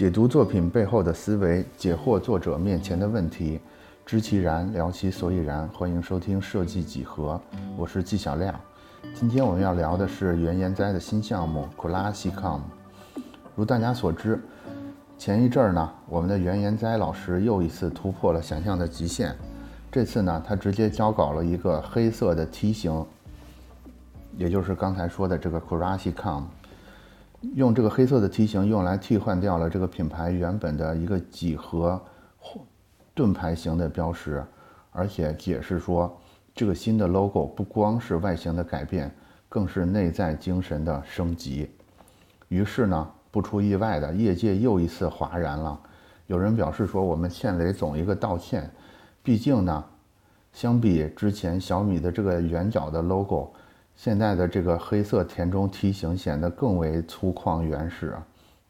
解读作品背后的思维，解惑作者面前的问题，知其然，聊其所以然。欢迎收听设计几何，我是纪晓亮。今天我们要聊的是原研哉的新项目 Classicom。如大家所知，前一阵儿呢，我们的原研哉老师又一次突破了想象的极限。这次呢，他直接交稿了一个黑色的梯形，也就是刚才说的这个 Classicom。用这个黑色的梯形用来替换掉了这个品牌原本的一个几何盾牌型的标识，而且解释说，这个新的 logo 不光是外形的改变，更是内在精神的升级。于是呢，不出意外的，业界又一次哗然了。有人表示说，我们欠雷总一个道歉，毕竟呢，相比之前小米的这个圆角的 logo。现在的这个黑色田中梯形显得更为粗犷原始。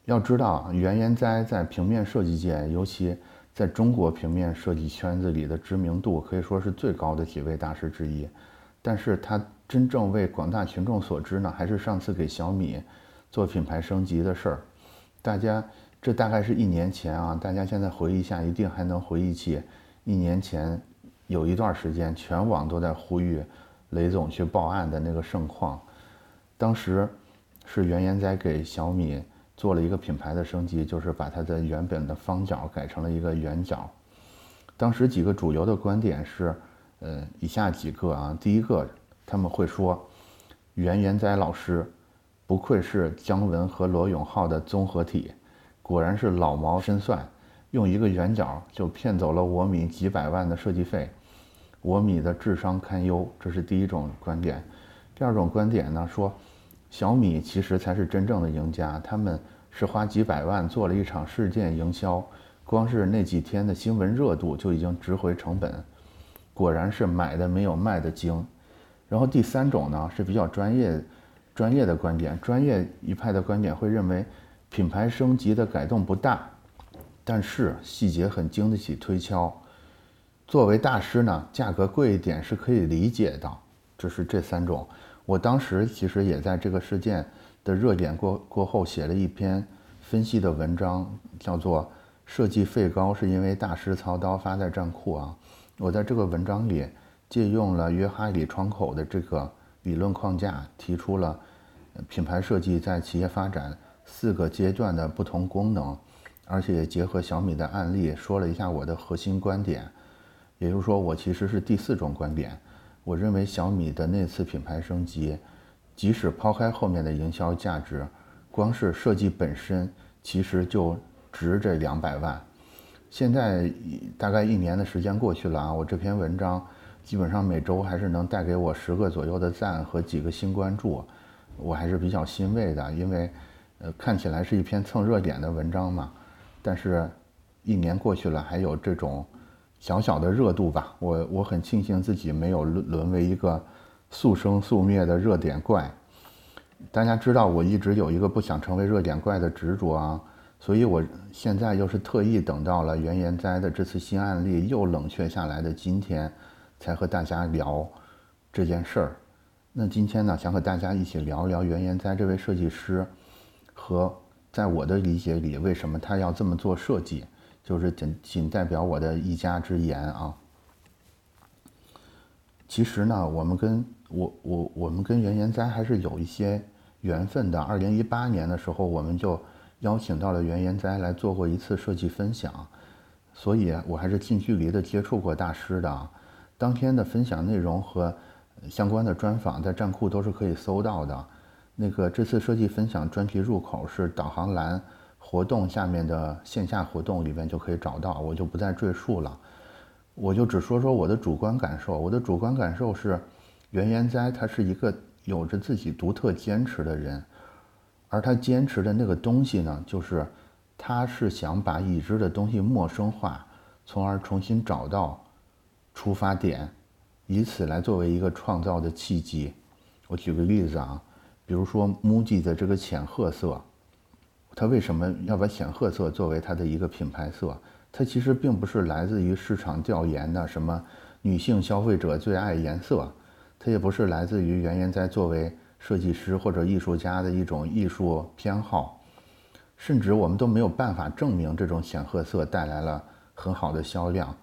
要知道，原研哉在平面设计界，尤其在中国平面设计圈子里的知名度可以说是最高的几位大师之一。但是他真正为广大群众所知呢，还是上次给小米做品牌升级的事儿。大家，这大概是一年前啊，大家现在回忆一下，一定还能回忆起一年前有一段时间，全网都在呼吁。雷总去报案的那个盛况，当时是原研哉给小米做了一个品牌的升级，就是把它的原本的方角改成了一个圆角。当时几个主流的观点是，呃，以下几个啊，第一个他们会说，原研哉老师不愧是姜文和罗永浩的综合体，果然是老谋深算，用一个圆角就骗走了我米几百万的设计费。我米的智商堪忧，这是第一种观点。第二种观点呢，说小米其实才是真正的赢家，他们是花几百万做了一场事件营销，光是那几天的新闻热度就已经值回成本。果然是买的没有卖的精。然后第三种呢是比较专业、专业的观点，专业一派的观点会认为品牌升级的改动不大，但是细节很经得起推敲。作为大师呢，价格贵一点是可以理解的。这是这三种。我当时其实也在这个事件的热点过过后写了一篇分析的文章，叫做《设计费高是因为大师操刀》，发在站酷啊。我在这个文章里借用了约哈里窗口的这个理论框架，提出了品牌设计在企业发展四个阶段的不同功能，而且结合小米的案例说了一下我的核心观点。也就是说，我其实是第四种观点。我认为小米的那次品牌升级，即使抛开后面的营销价值，光是设计本身，其实就值这两百万。现在大概一年的时间过去了啊，我这篇文章基本上每周还是能带给我十个左右的赞和几个新关注，我还是比较欣慰的。因为，呃，看起来是一篇蹭热点的文章嘛，但是，一年过去了，还有这种。小小的热度吧，我我很庆幸自己没有沦沦为一个速生速灭的热点怪。大家知道我一直有一个不想成为热点怪的执着啊，所以我现在又是特意等到了原研哉的这次新案例又冷却下来的今天，才和大家聊这件事儿。那今天呢，想和大家一起聊一聊原研哉这位设计师和在我的理解里，为什么他要这么做设计。就是仅仅代表我的一家之言啊。其实呢，我们跟我我我们跟原研哉还是有一些缘分的。二零一八年的时候，我们就邀请到了原研哉来做过一次设计分享，所以我还是近距离的接触过大师的。当天的分享内容和相关的专访在站库都是可以搜到的。那个这次设计分享专题入口是导航栏。活动下面的线下活动里面就可以找到，我就不再赘述了，我就只说说我的主观感受。我的主观感受是，袁研哉他是一个有着自己独特坚持的人，而他坚持的那个东西呢，就是他是想把已知的东西陌生化，从而重新找到出发点，以此来作为一个创造的契机。我举个例子啊，比如说 MUJI 的这个浅褐色。它为什么要把浅褐色作为它的一个品牌色？它其实并不是来自于市场调研的什么女性消费者最爱颜色，它也不是来自于原研哉作为设计师或者艺术家的一种艺术偏好。甚至我们都没有办法证明这种显褐色带来了很好的销量。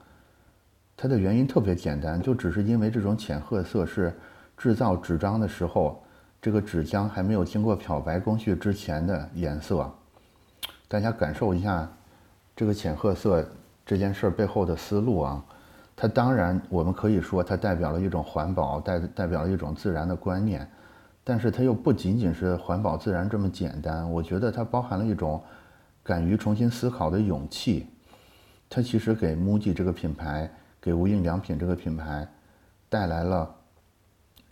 它的原因特别简单，就只是因为这种浅褐色是制造纸张的时候，这个纸浆还没有经过漂白工序之前的颜色。大家感受一下这个浅褐色这件事背后的思路啊。它当然，我们可以说它代表了一种环保，代代表了一种自然的观念，但是它又不仅仅是环保自然这么简单。我觉得它包含了一种敢于重新思考的勇气。它其实给 MUJI 这个品牌，给无印良品这个品牌带来了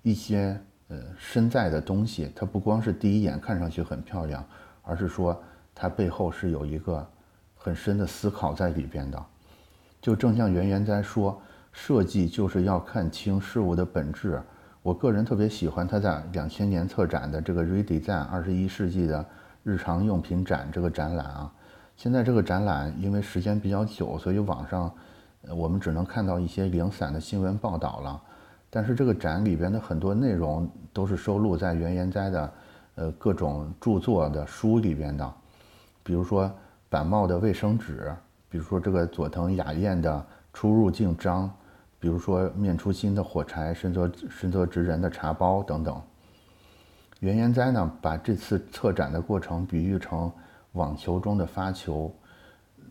一些呃身在的东西。它不光是第一眼看上去很漂亮，而是说它背后是有一个很深的思考在里边的。就正像圆圆在说，设计就是要看清事物的本质。我个人特别喜欢他在两千年策展的这个 Redesign 二十一世纪的日常用品展这个展览啊。现在这个展览因为时间比较久，所以网上我们只能看到一些零散的新闻报道了。但是这个展里边的很多内容都是收录在袁元哉的呃各种著作的书里边的，比如说板茂的卫生纸。比如说这个佐藤雅彦的出入境章，比如说面出新的火柴，深泽深泽直人的茶包等等。袁研哉呢，把这次策展的过程比喻成网球中的发球。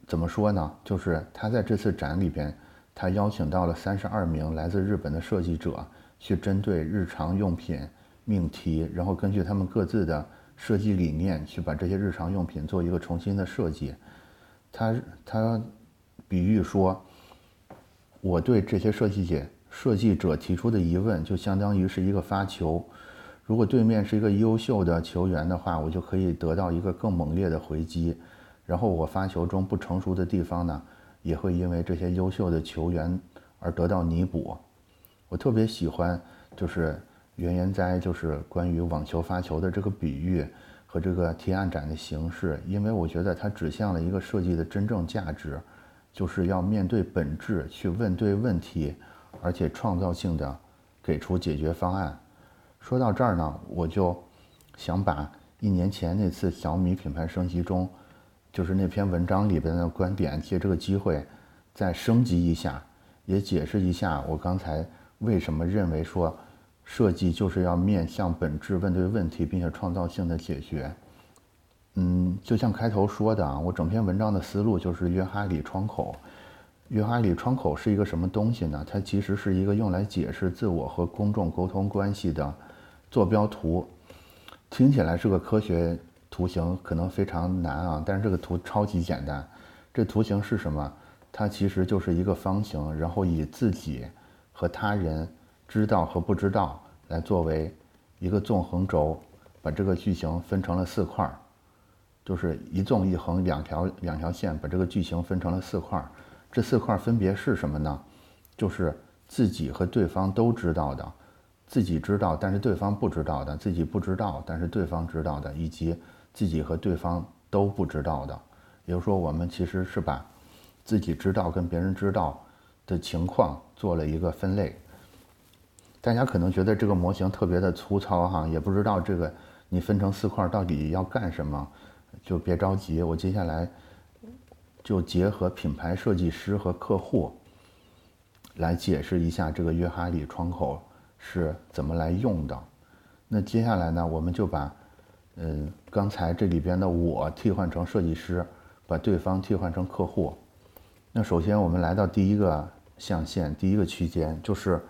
怎么说呢？就是他在这次展里边，他邀请到了三十二名来自日本的设计者，去针对日常用品命题，然后根据他们各自的设计理念，去把这些日常用品做一个重新的设计。他他比喻说，我对这些设计界设计者提出的疑问，就相当于是一个发球。如果对面是一个优秀的球员的话，我就可以得到一个更猛烈的回击。然后我发球中不成熟的地方呢，也会因为这些优秀的球员而得到弥补。我特别喜欢就是原研哉就是关于网球发球的这个比喻。和这个提案展的形式，因为我觉得它指向了一个设计的真正价值，就是要面对本质去问对问题，而且创造性的给出解决方案。说到这儿呢，我就想把一年前那次小米品牌升级中，就是那篇文章里边的观点，借这个机会再升级一下，也解释一下我刚才为什么认为说。设计就是要面向本质，问对问题，并且创造性的解决。嗯，就像开头说的啊，我整篇文章的思路就是约哈里窗口。约哈里窗口是一个什么东西呢？它其实是一个用来解释自我和公众沟通关系的坐标图。听起来是个科学图形，可能非常难啊，但是这个图超级简单。这图形是什么？它其实就是一个方形，然后以自己和他人。知道和不知道来作为一个纵横轴，把这个矩形分成了四块儿，就是一纵一横两条两条线，把这个矩形分成了四块儿。这四块分别是什么呢？就是自己和对方都知道的，自己知道但是对方不知道的，自己不知道但是对方知道的，以及自己和对方都不知道的。也就是说，我们其实是把自己知道跟别人知道的情况做了一个分类。大家可能觉得这个模型特别的粗糙哈，也不知道这个你分成四块到底要干什么，就别着急，我接下来就结合品牌设计师和客户来解释一下这个约哈里窗口是怎么来用的。那接下来呢，我们就把嗯刚才这里边的我替换成设计师，把对方替换成客户。那首先我们来到第一个象限，第一个区间就是。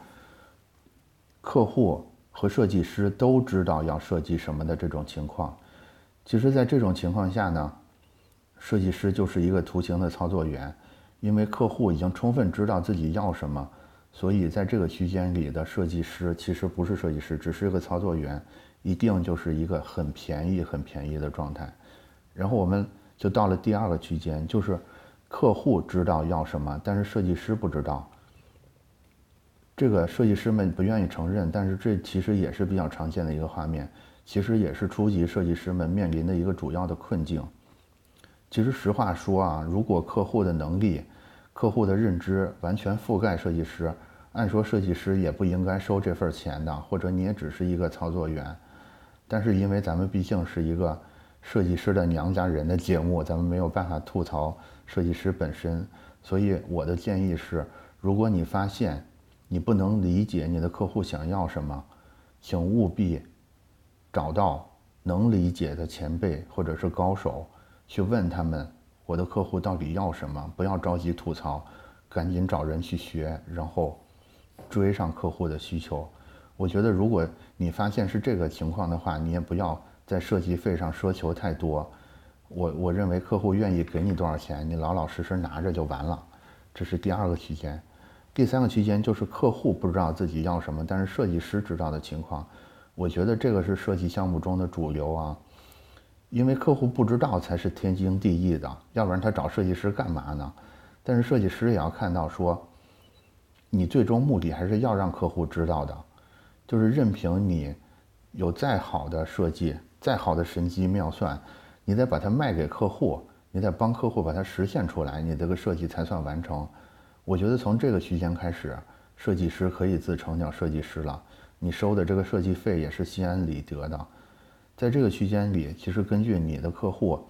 客户和设计师都知道要设计什么的这种情况，其实，在这种情况下呢，设计师就是一个图形的操作员，因为客户已经充分知道自己要什么，所以在这个区间里的设计师其实不是设计师，只是一个操作员，一定就是一个很便宜、很便宜的状态。然后我们就到了第二个区间，就是客户知道要什么，但是设计师不知道。这个设计师们不愿意承认，但是这其实也是比较常见的一个画面，其实也是初级设计师们面临的一个主要的困境。其实实话说啊，如果客户的能力、客户的认知完全覆盖设计师，按说设计师也不应该收这份钱的，或者你也只是一个操作员。但是因为咱们毕竟是一个设计师的娘家人的节目，咱们没有办法吐槽设计师本身。所以我的建议是，如果你发现你不能理解你的客户想要什么，请务必找到能理解的前辈或者是高手，去问他们我的客户到底要什么，不要着急吐槽，赶紧找人去学，然后追上客户的需求。我觉得，如果你发现是这个情况的话，你也不要在设计费上奢求太多。我我认为客户愿意给你多少钱，你老老实实拿着就完了。这是第二个区间。第三个区间就是客户不知道自己要什么，但是设计师知道的情况。我觉得这个是设计项目中的主流啊，因为客户不知道才是天经地义的，要不然他找设计师干嘛呢？但是设计师也要看到说，你最终目的还是要让客户知道的。就是任凭你有再好的设计、再好的神机妙算，你得把它卖给客户，你得帮客户把它实现出来，你这个设计才算完成。我觉得从这个区间开始，设计师可以自称叫设计师了。你收的这个设计费也是心安理得的。在这个区间里，其实根据你的客户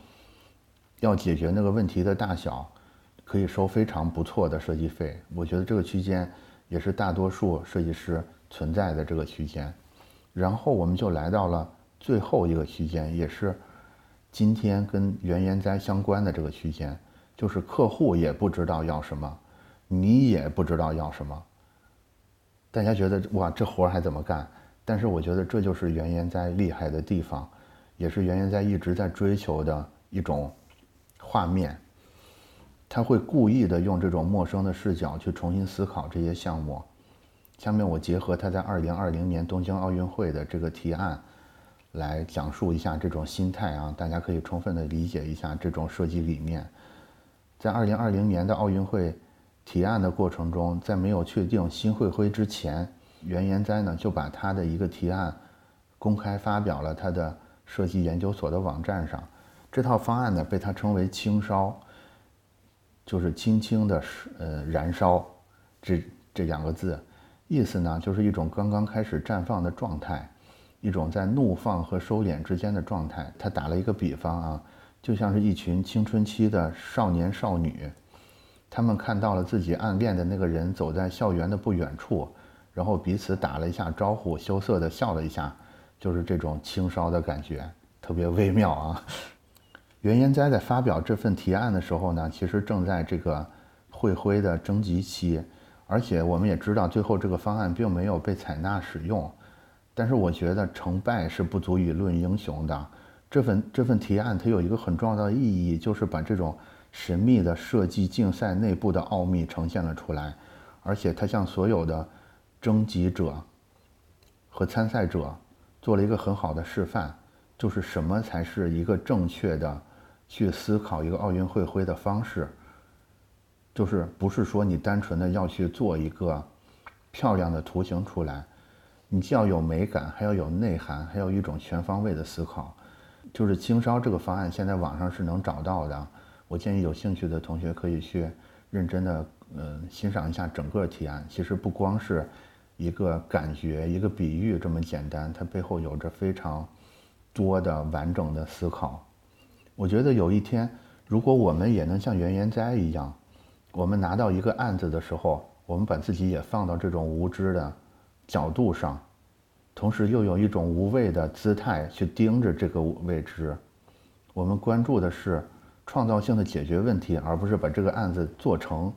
要解决那个问题的大小，可以收非常不错的设计费。我觉得这个区间也是大多数设计师。存在的这个区间，然后我们就来到了最后一个区间，也是今天跟原研哉相关的这个区间，就是客户也不知道要什么，你也不知道要什么。大家觉得哇，这活儿还怎么干？但是我觉得这就是原研哉厉害的地方，也是原研哉一直在追求的一种画面。他会故意的用这种陌生的视角去重新思考这些项目。下面我结合他在二零二零年东京奥运会的这个提案，来讲述一下这种心态啊，大家可以充分的理解一下这种设计理念。在二零二零年的奥运会提案的过程中，在没有确定新会徽之前，袁研哉呢就把他的一个提案公开发表了他的设计研究所的网站上。这套方案呢被他称为“轻烧”，就是轻轻的呃燃烧这这两个字。意思呢，就是一种刚刚开始绽放的状态，一种在怒放和收敛之间的状态。他打了一个比方啊，就像是一群青春期的少年少女，他们看到了自己暗恋的那个人走在校园的不远处，然后彼此打了一下招呼，羞涩的笑了一下，就是这种轻烧的感觉，特别微妙啊。袁研哉在发表这份提案的时候呢，其实正在这个会徽的征集期。而且我们也知道，最后这个方案并没有被采纳使用。但是我觉得成败是不足以论英雄的。这份这份提案它有一个很重要的意义，就是把这种神秘的设计竞赛内部的奥秘呈现了出来。而且它向所有的征集者和参赛者做了一个很好的示范，就是什么才是一个正确的去思考一个奥运会徽的方式。就是不是说你单纯的要去做一个漂亮的图形出来，你既要有美感，还要有内涵，还有一种全方位的思考。就是轻烧这个方案，现在网上是能找到的。我建议有兴趣的同学可以去认真的嗯欣赏一下整个提案。其实不光是一个感觉、一个比喻这么简单，它背后有着非常多的完整的思考。我觉得有一天，如果我们也能像袁研哉一样。我们拿到一个案子的时候，我们把自己也放到这种无知的角度上，同时又有一种无畏的姿态去盯着这个未知。我们关注的是创造性的解决问题，而不是把这个案子做成。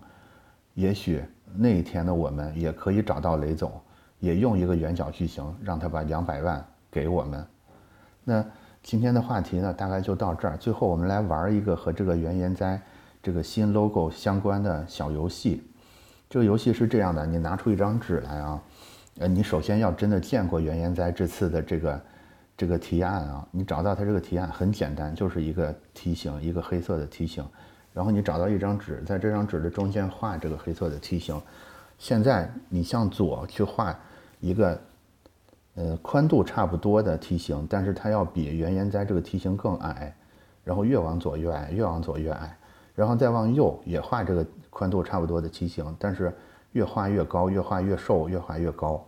也许那一天的我们也可以找到雷总，也用一个圆角矩形让他把两百万给我们。那今天的话题呢，大概就到这儿。最后，我们来玩一个和这个原研哉。这个新 logo 相关的小游戏，这个游戏是这样的：你拿出一张纸来啊，呃，你首先要真的见过袁研哉这次的这个这个提案啊，你找到他这个提案很简单，就是一个梯形，一个黑色的梯形，然后你找到一张纸，在这张纸的中间画这个黑色的梯形。现在你向左去画一个呃宽度差不多的梯形，但是它要比袁研哉这个梯形更矮，然后越往左越矮，越往左越矮。然后再往右也画这个宽度差不多的梯形，但是越画越高，越画越瘦，越画越高。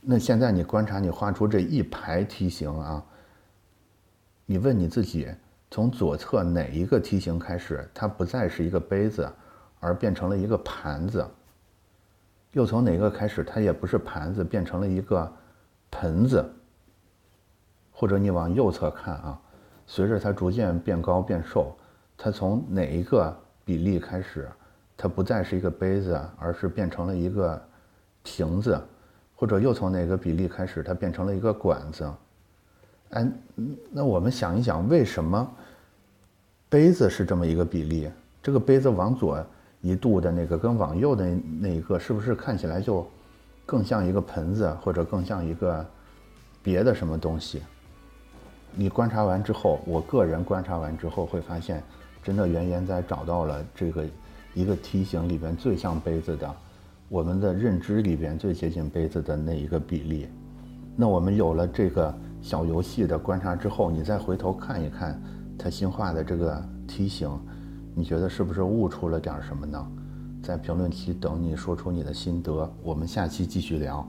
那现在你观察，你画出这一排梯形啊，你问你自己，从左侧哪一个梯形开始，它不再是一个杯子，而变成了一个盘子？又从哪个开始，它也不是盘子，变成了一个盆子？或者你往右侧看啊，随着它逐渐变高变瘦，它从哪一个比例开始，它不再是一个杯子，而是变成了一个瓶子？或者又从哪个比例开始，它变成了一个管子？哎，那我们想一想，为什么杯子是这么一个比例？这个杯子往左一度的那个，跟往右的那一个，是不是看起来就更像一个盆子，或者更像一个别的什么东西？你观察完之后，我个人观察完之后会发现，真的原研哉找到了这个一个梯形里边最像杯子的，我们的认知里边最接近杯子的那一个比例。那我们有了这个小游戏的观察之后，你再回头看一看他新画的这个梯形，你觉得是不是悟出了点什么呢？在评论区等你说出你的心得，我们下期继续聊。